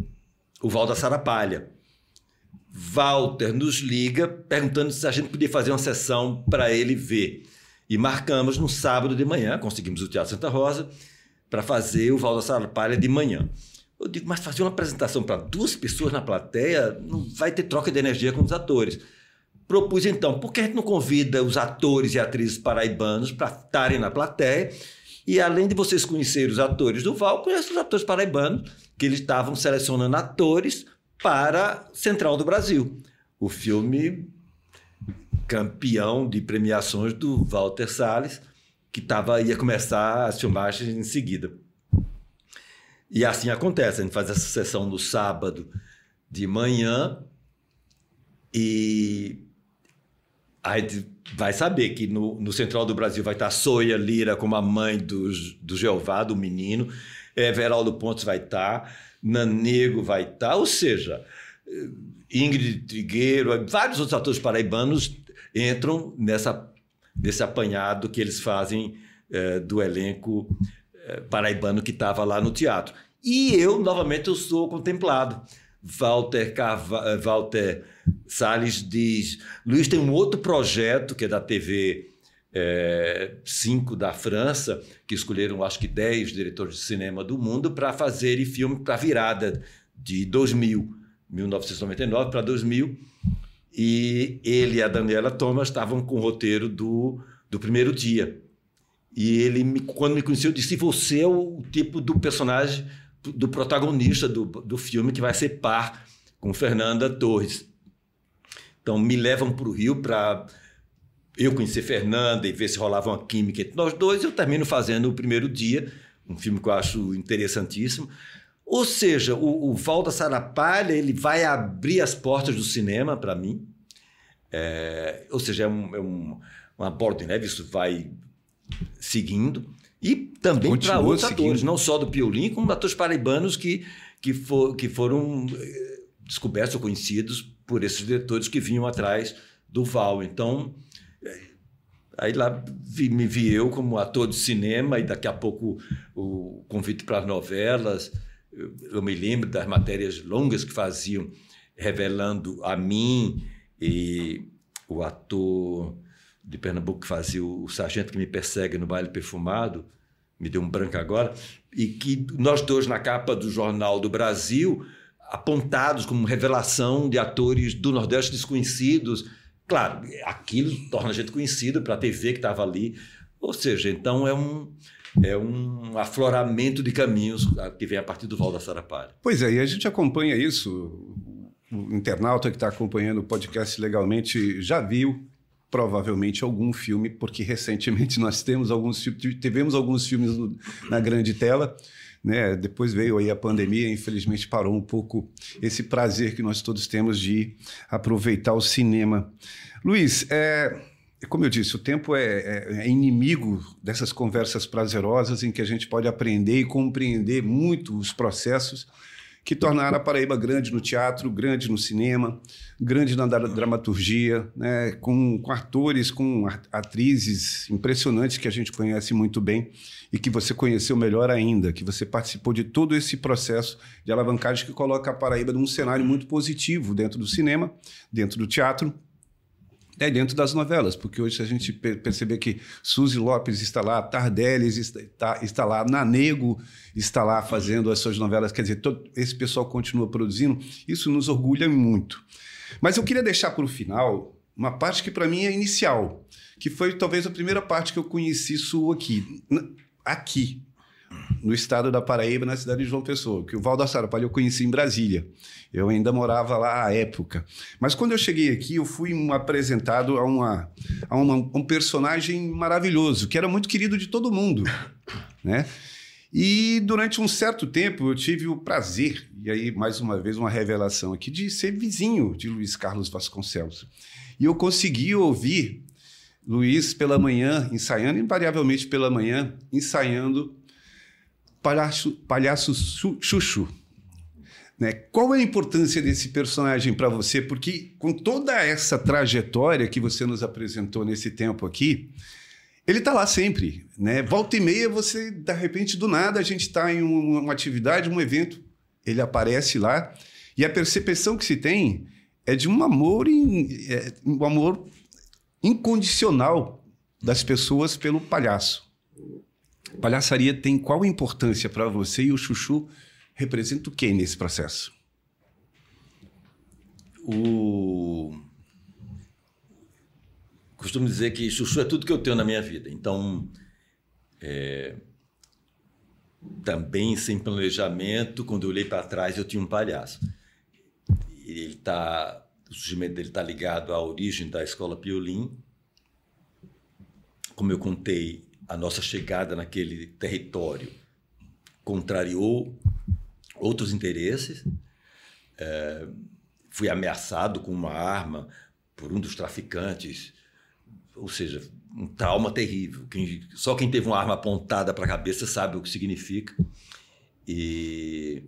o Val da Sarapalha. Walter nos liga perguntando se a gente podia fazer uma sessão para ele ver. E marcamos no sábado de manhã, conseguimos o Teatro Santa Rosa, para fazer o Val da Sarapalha de manhã. Eu digo, mas fazer uma apresentação para duas pessoas na plateia não vai ter troca de energia com os atores propus então, por que a gente não convida os atores e atrizes paraibanos para estarem na plateia? E além de vocês conhecerem os atores do Val, conheçam os atores paraibanos, que eles estavam selecionando atores para Central do Brasil. O filme campeão de premiações do Walter Salles, que tava, ia começar as filmagens em seguida. E assim acontece, a gente faz essa sessão no sábado de manhã e a gente vai saber que no, no Central do Brasil vai estar Soia Lira como a mãe do, do Jeová, do menino, Everaldo Pontes vai estar, Nanego vai estar, ou seja, Ingrid Trigueiro, vários outros atores paraibanos entram nessa, nesse apanhado que eles fazem é, do elenco é, paraibano que estava lá no teatro. E eu, novamente, eu sou contemplado. Walter, Carva, Walter Salles diz: Luiz tem um outro projeto que é da TV 5 é, da França, que escolheram acho que 10 diretores de cinema do mundo para fazerem filme para a virada de 2000, 1999 para 2000. E ele e a Daniela Thomas estavam com o roteiro do, do primeiro dia. E ele, quando me conheceu, disse: Você é o tipo do personagem, do protagonista do, do filme que vai ser par com Fernanda Torres. Então me levam para o Rio para eu conhecer Fernanda e ver se rolava uma química entre nós dois. Eu termino fazendo o primeiro dia, um filme que eu acho interessantíssimo. Ou seja, o, o Val da Sarapalha ele vai abrir as portas do cinema para mim. É, ou seja, é, um, é um, uma bola de neve, isso vai seguindo. E também para outros seguindo. atores, não só do Piolim, como atores paraibanos que, que, for, que foram eh, descobertos ou conhecidos por esses diretores que vinham atrás do Val. Então, Aí lá vi, me vi eu como ator de cinema e daqui a pouco o convite para as novelas. Eu, eu, me lembro das matérias longas que faziam, revelando a mim e o ator de Pernambuco que fazia o, o sargento que me persegue no baile perfumado, me deu um branco agora, e que nós dois na capa do Jornal do Brasil, apontados como revelação de atores do Nordeste desconhecidos. Claro, aquilo torna a gente conhecido para a TV que estava ali. Ou seja, então é um, é um afloramento de caminhos que vem a partir do Val da Sarapalha. Pois é, e a gente acompanha isso. O internauta que está acompanhando o podcast legalmente já viu provavelmente algum filme, porque recentemente nós temos alguns tivemos alguns filmes na grande tela, né? Depois veio aí a pandemia, infelizmente parou um pouco esse prazer que nós todos temos de aproveitar o cinema. Luiz, é, como eu disse, o tempo é, é, é inimigo dessas conversas prazerosas em que a gente pode aprender e compreender muito os processos que tornaram a Paraíba grande no teatro, grande no cinema, grande na dramaturgia, né? com, com atores, com atrizes impressionantes que a gente conhece muito bem e que você conheceu melhor ainda, que você participou de todo esse processo de alavancagem que coloca a Paraíba num cenário muito positivo dentro do cinema, dentro do teatro é dentro das novelas, porque hoje se a gente perceber que Suzy Lopes está lá, Tardelli está, está lá, Nanego está lá fazendo as suas novelas, quer dizer, todo esse pessoal continua produzindo, isso nos orgulha muito. Mas eu queria deixar para o final uma parte que para mim é inicial, que foi talvez a primeira parte que eu conheci sua aqui. Aqui, no estado da Paraíba, na cidade de João Pessoa, que o Val da Sarapalha eu conheci em Brasília. Eu ainda morava lá à época. Mas quando eu cheguei aqui, eu fui apresentado a, uma, a uma, um personagem maravilhoso, que era muito querido de todo mundo, né? E durante um certo tempo eu tive o prazer, e aí mais uma vez uma revelação aqui, de ser vizinho de Luiz Carlos Vasconcelos. E eu consegui ouvir Luiz pela manhã, ensaiando, invariavelmente pela manhã, ensaiando Palhaço, palhaço Chuchu. Né? Qual é a importância desse personagem para você? Porque com toda essa trajetória que você nos apresentou nesse tempo aqui, ele está lá sempre. Né? Volta e meia, você, de repente, do nada, a gente está em uma atividade, um evento, ele aparece lá, e a percepção que se tem é de um amor, é, um amor incondicional das pessoas pelo palhaço. Palhaçaria tem qual importância para você e o Chuchu representa o que nesse processo? O... Costumo dizer que Chuchu é tudo que eu tenho na minha vida. Então, é... também sem planejamento, quando eu olhei para trás, eu tinha um palhaço. Ele tá... O surgimento dele está ligado à origem da escola Piolim. Como eu contei, a nossa chegada naquele território contrariou outros interesses. É, fui ameaçado com uma arma por um dos traficantes, ou seja, um trauma terrível. Quem, só quem teve uma arma apontada para a cabeça sabe o que significa. E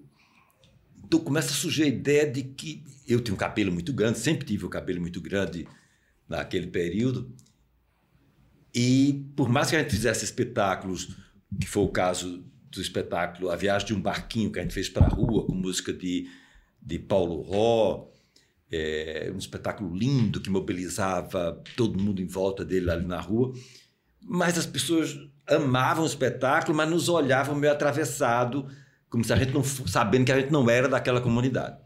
então começa a surgir a ideia de que eu tenho um cabelo muito grande, sempre tive o um cabelo muito grande naquele período, e por mais que a gente fizesse espetáculos, que foi o caso do espetáculo A Viagem de um Barquinho, que a gente fez para a rua, com música de, de Paulo Ró, é, um espetáculo lindo que mobilizava todo mundo em volta dele ali na rua. Mas as pessoas amavam o espetáculo, mas nos olhavam meio atravessado, como se a gente não sabendo que a gente não era daquela comunidade.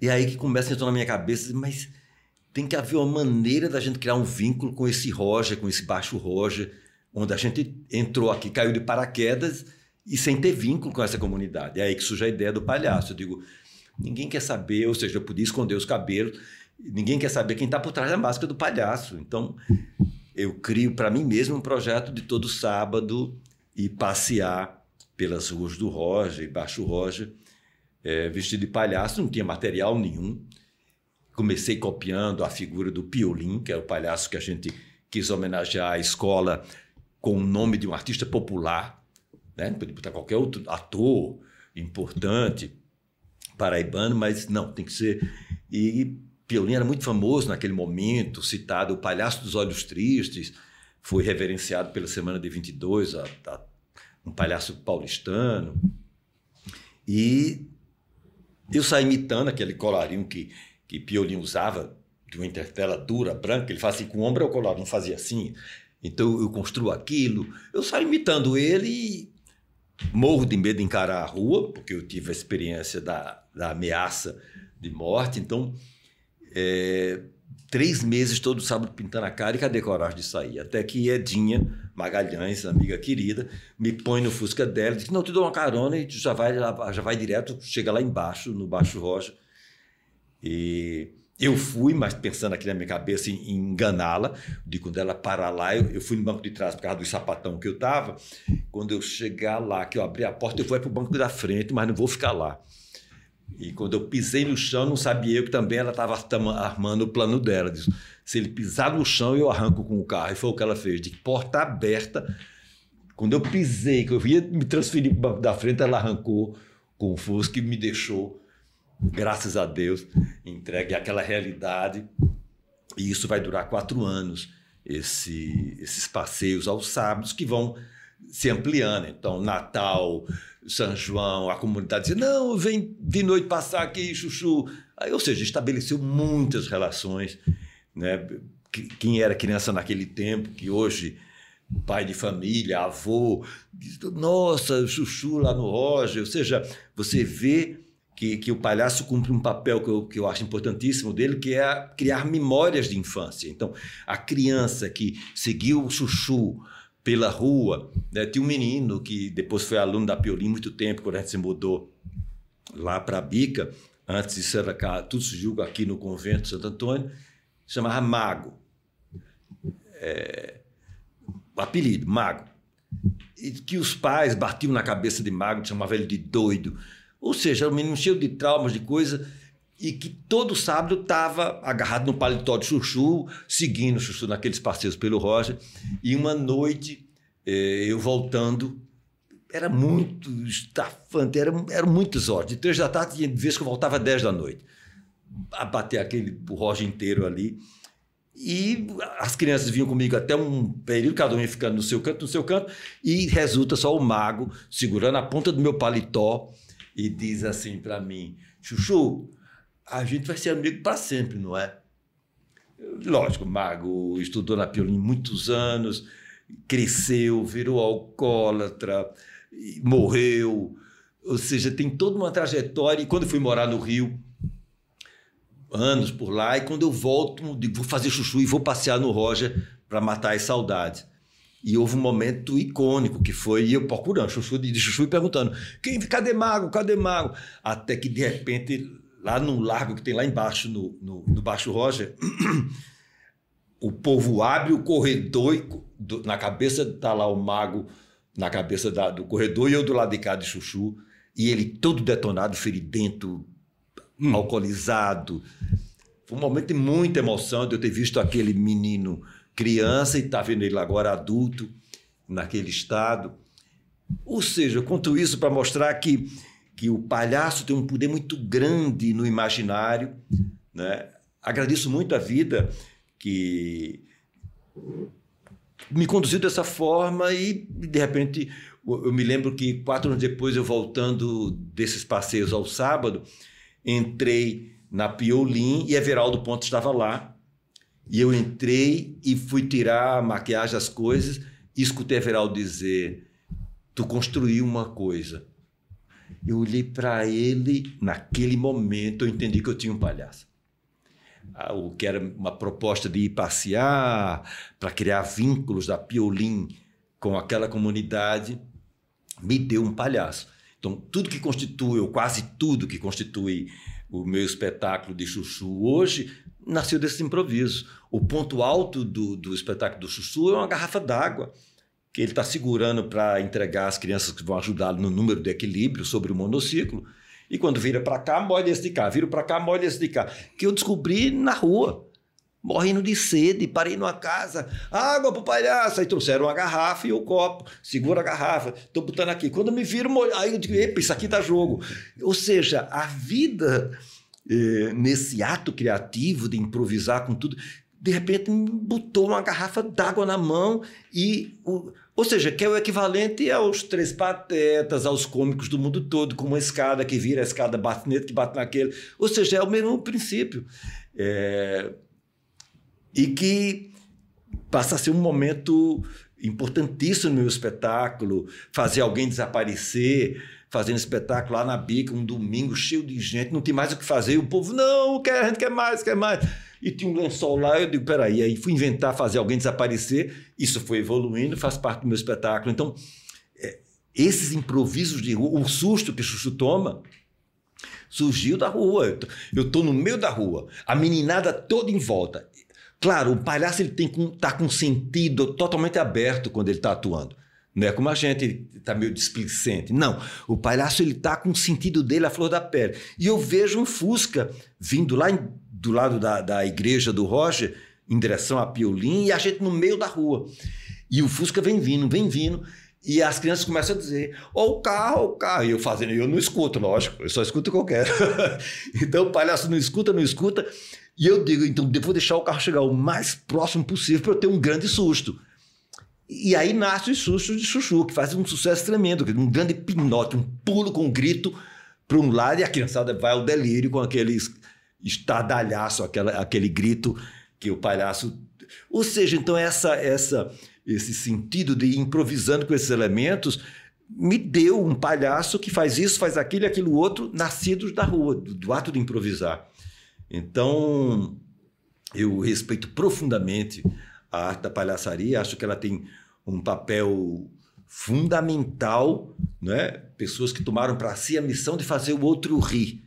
E aí que começa a entrar na minha cabeça, mas tem que haver uma maneira da gente criar um vínculo com esse Roger, com esse baixo Roger, onde a gente entrou aqui, caiu de paraquedas e sem ter vínculo com essa comunidade. É aí que surge a ideia do palhaço. Eu digo, ninguém quer saber, ou seja, eu podia esconder os cabelos, ninguém quer saber quem está por trás da máscara do palhaço. Então, eu crio para mim mesmo um projeto de todo sábado e passear pelas ruas do Roger e Baixo Roger, é, vestido de palhaço, não tinha material nenhum comecei copiando a figura do Piolim, que é o palhaço que a gente quis homenagear a escola com o nome de um artista popular, né? Podia botar qualquer outro ator importante paraibano, mas não, tem que ser. E Piolim era muito famoso naquele momento, citado o Palhaço dos Olhos Tristes, foi reverenciado pela Semana de 22, a, a, um palhaço paulistano. E eu saí imitando aquele colarinho que, que Piolim usava, de uma intertela dura, branca, ele fazia assim, com o ombro, o colarinho fazia assim. Então eu construo aquilo. Eu saio imitando ele e morro de medo de encarar a rua, porque eu tive a experiência da, da ameaça de morte. Então, é, três meses todo sábado pintando a cara e cadê coragem de sair? Até que Edinha Magalhães, amiga querida, me põe no Fusca dela, diz: Não, te dou uma carona e tu já vai, já vai direto, chega lá embaixo, no Baixo Rocha. E eu fui, mas pensando aqui na minha cabeça em, enganá-la, de quando ela parar lá, eu, eu, fui no banco de trás por causa do sapatão que eu tava. Quando eu chegar lá, que eu abri a porta, eu vou para o banco da frente, mas não vou ficar lá. E quando eu pisei no chão, não sabia eu que também ela estava armando o plano dela. Diz, se ele pisar no chão, eu arranco com o carro. E foi o que ela fez, de porta aberta. Quando eu pisei, que eu ia me transferir da frente, ela arrancou com o Fusca e me deixou graças a Deus, entregue àquela realidade. E isso vai durar quatro anos, esse, esses passeios aos sábados que vão se ampliando. Então, Natal, São João, a comunidade diz: não, vem de noite passar aqui, chuchu. Aí, ou seja, estabeleceu muitas relações. Né? Quem era criança naquele tempo, que hoje pai de família, avô, nossa, chuchu lá no Roger. Ou seja, você vê que, que o palhaço cumpre um papel que eu, que eu acho importantíssimo dele, que é criar memórias de infância. Então, a criança que seguiu o chuchu pela rua, né? tinha um menino que depois foi aluno da Piolim muito tempo, quando a gente se mudou lá para a Bica, antes de ser tudo surgiu aqui no convento de Santo Antônio, chamava Mago. É, apelido, Mago. E que os pais batiam na cabeça de Mago, chamavam ele de doido ou seja, um menino cheio de traumas, de coisa, e que todo sábado estava agarrado no paletó de chuchu, seguindo o chuchu naqueles passeios pelo Roger. E uma noite, eh, eu voltando, era muito estafante, era, era muitas horas. De três da tarde, tinha vezes que eu voltava às dez da noite. A bater aquele Roger inteiro ali. E as crianças vinham comigo até um período, cada um ia ficando no seu canto, no seu canto, e resulta só o mago segurando a ponta do meu paletó e diz assim para mim: Chuchu, a gente vai ser amigo para sempre, não é? Lógico, Mago estudou na Piolim muitos anos, cresceu, virou alcoólatra, morreu. Ou seja, tem toda uma trajetória. E quando eu fui morar no Rio, anos por lá, e quando eu volto, digo, vou fazer chuchu e vou passear no Roger para matar as saudades. E houve um momento icônico que foi eu procurando chuchu de, chuchu e perguntando: quem, cadê Mago? Cadê Mago? Até que de repente, lá no largo que tem lá embaixo, no, no, no Baixo Roger, o povo abre o corredor e do, na cabeça está lá o Mago, na cabeça da, do corredor, e eu do lado de cá de chuchu, e ele todo detonado, feridento, hum. alcoolizado. Foi um momento de muita emoção de eu ter visto aquele menino criança e está vendo ele agora adulto, naquele estado. Ou seja, eu conto isso para mostrar que, que o palhaço tem um poder muito grande no imaginário. Né? Agradeço muito a vida que me conduziu dessa forma e, de repente, eu me lembro que quatro anos depois, eu voltando desses passeios ao sábado, entrei na Piolim e Everaldo Ponte estava lá e eu entrei e fui tirar a maquiagem, as coisas, e escutei Everaldo dizer: Tu construiu uma coisa. Eu olhei para ele, naquele momento eu entendi que eu tinha um palhaço. Ah, o que era uma proposta de ir passear, para criar vínculos da Piolim com aquela comunidade, me deu um palhaço. Então, tudo que constitui, ou quase tudo que constitui o meu espetáculo de chuchu hoje, nasceu desse improviso. O ponto alto do, do espetáculo do Chuchu é uma garrafa d'água que ele está segurando para entregar às crianças que vão ajudá-lo no número de equilíbrio sobre o monociclo. E quando vira para cá, molha esse de cá. Vira para cá, molha esse de cá. Que eu descobri na rua, morrendo de sede. Parei numa casa, água para o palhaço. Aí trouxeram uma garrafa e o copo. Segura a garrafa, estou botando aqui. Quando me viram, aí eu digo, epa, isso aqui dá jogo. Ou seja, a vida eh, nesse ato criativo de improvisar com tudo, de repente botou uma garrafa d'água na mão e. O, ou seja, que é o equivalente aos três patetas, aos cômicos do mundo todo, com uma escada que vira, a escada bate nele, que bate naquele. Ou seja, é o mesmo princípio. É, e que passa a ser um momento importantíssimo no meu espetáculo, fazer alguém desaparecer, fazendo espetáculo lá na Bica, um domingo cheio de gente, não tem mais o que fazer, e o povo, não, quer, a gente quer mais, quer mais. E tinha um lençol lá, eu digo, peraí, aí fui inventar fazer alguém desaparecer, isso foi evoluindo, faz parte do meu espetáculo. Então, é, esses improvisos de rua, o susto que Chuchu toma, surgiu da rua. Eu estou no meio da rua, a meninada toda em volta. Claro, o palhaço ele tem estar tá com sentido totalmente aberto quando ele está atuando. Não é como a gente está meio displicente. Não, o palhaço ele está com o sentido dele à flor da pele. E eu vejo um Fusca vindo lá em, do lado da, da igreja do Roger, em direção a Piolim, e a gente no meio da rua. E o Fusca vem vindo, vem vindo. E as crianças começam a dizer: Ó, oh, o carro, o carro. E eu fazendo, eu não escuto, lógico, eu só escuto o que eu quero. então o palhaço não escuta, não escuta. E eu digo, então, vou deixar o carro chegar o mais próximo possível para eu ter um grande susto. E aí nasce os sustos de Chuchu, que faz um sucesso tremendo, um grande pinote, um pulo com um grito para um lado e a criançada vai ao delírio com aquele estardalhaço, aquela, aquele grito que o palhaço. Ou seja, então essa, essa, esse sentido de improvisando com esses elementos me deu um palhaço que faz isso, faz aquilo e aquilo outro, nascidos da rua, do, do ato de improvisar. Então, eu respeito profundamente a arte da palhaçaria, acho que ela tem um papel fundamental, né? pessoas que tomaram para si a missão de fazer o outro rir.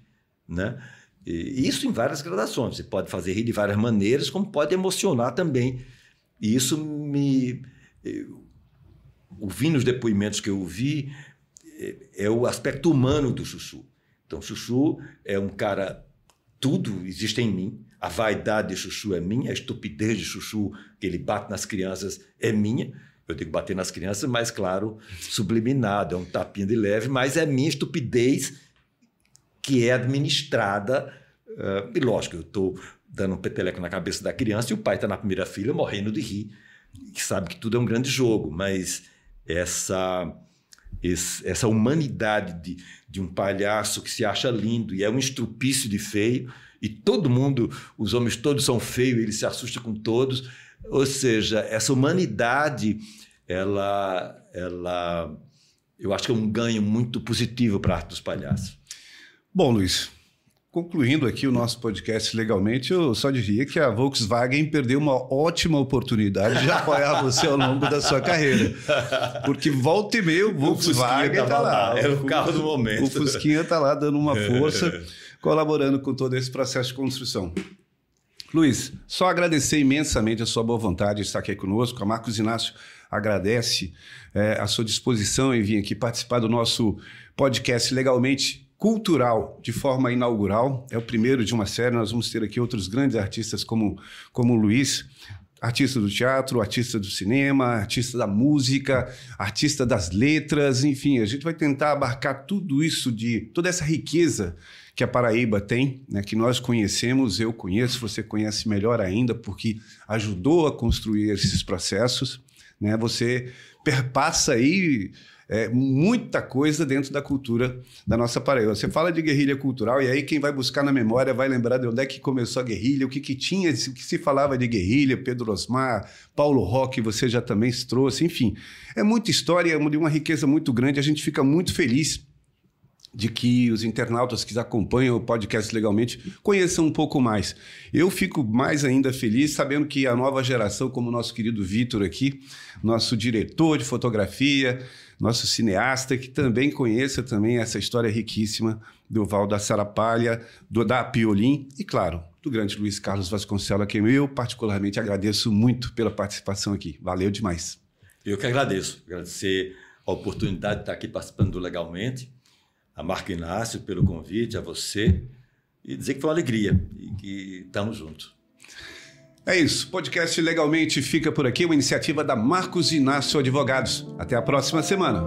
Né? E isso em várias gradações. Você pode fazer rir de várias maneiras, como pode emocionar também. E isso me. ouvindo os depoimentos que eu ouvi, é, é o aspecto humano do Chuchu. Então, Chuchu é um cara tudo existe em mim. A vaidade de Chuchu é minha, a estupidez de Chuchu, que ele bate nas crianças, é minha. Eu digo bater nas crianças, mas, claro, subliminado, é um tapinha de leve, mas é minha estupidez que é administrada. Uh, e lógico, eu estou dando um peteleco na cabeça da criança e o pai está na primeira fila morrendo de rir, que sabe que tudo é um grande jogo, mas essa esse, essa humanidade de, de um palhaço que se acha lindo e é um estrupício de feio, e todo mundo, os homens todos são feios, ele se assusta com todos. Ou seja, essa humanidade, ela, ela eu acho que é um ganho muito positivo para a arte dos palhaços. Bom, Luiz, Concluindo aqui o nosso podcast legalmente, eu só diria que a Volkswagen perdeu uma ótima oportunidade de apoiar você ao longo da sua carreira. Porque volta e meia o Volkswagen está lá. É o carro do momento. O Fusquinha está lá dando uma força, colaborando com todo esse processo de construção. Luiz, só agradecer imensamente a sua boa vontade de estar aqui conosco. A Marcos Inácio agradece é, a sua disposição em vir aqui participar do nosso podcast legalmente cultural de forma inaugural. É o primeiro de uma série. Nós vamos ter aqui outros grandes artistas como, como o Luiz, artista do teatro, artista do cinema, artista da música, artista das letras, enfim, a gente vai tentar abarcar tudo isso de toda essa riqueza que a Paraíba tem, né, que nós conhecemos, eu conheço, você conhece melhor ainda, porque ajudou a construir esses processos, né? Você perpassa aí é, muita coisa dentro da cultura da nossa Paraíba. Você fala de guerrilha cultural, e aí quem vai buscar na memória vai lembrar de onde é que começou a guerrilha, o que, que tinha, o que se falava de guerrilha, Pedro Osmar, Paulo Roque, você já também se trouxe, enfim. É muita história, é de uma riqueza muito grande, a gente fica muito feliz de que os internautas que acompanham o podcast legalmente conheçam um pouco mais. Eu fico mais ainda feliz sabendo que a nova geração, como o nosso querido Vitor aqui, nosso diretor de fotografia, nosso cineasta, que também conheça também essa história riquíssima do Val da Sarapalha, do, da Piolim e, claro, do grande Luiz Carlos Vasconcelos, a quem eu particularmente agradeço muito pela participação aqui. Valeu demais. Eu que agradeço. Agradecer a oportunidade de estar aqui participando do Legalmente, a Marco Inácio pelo convite, a você, e dizer que foi uma alegria e que estamos juntos. É isso. Podcast Legalmente fica por aqui, uma iniciativa da Marcos Inácio Advogados. Até a próxima semana.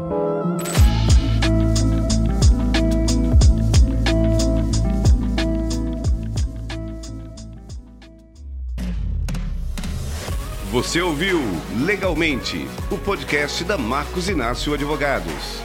Você ouviu Legalmente, o podcast da Marcos Inácio Advogados.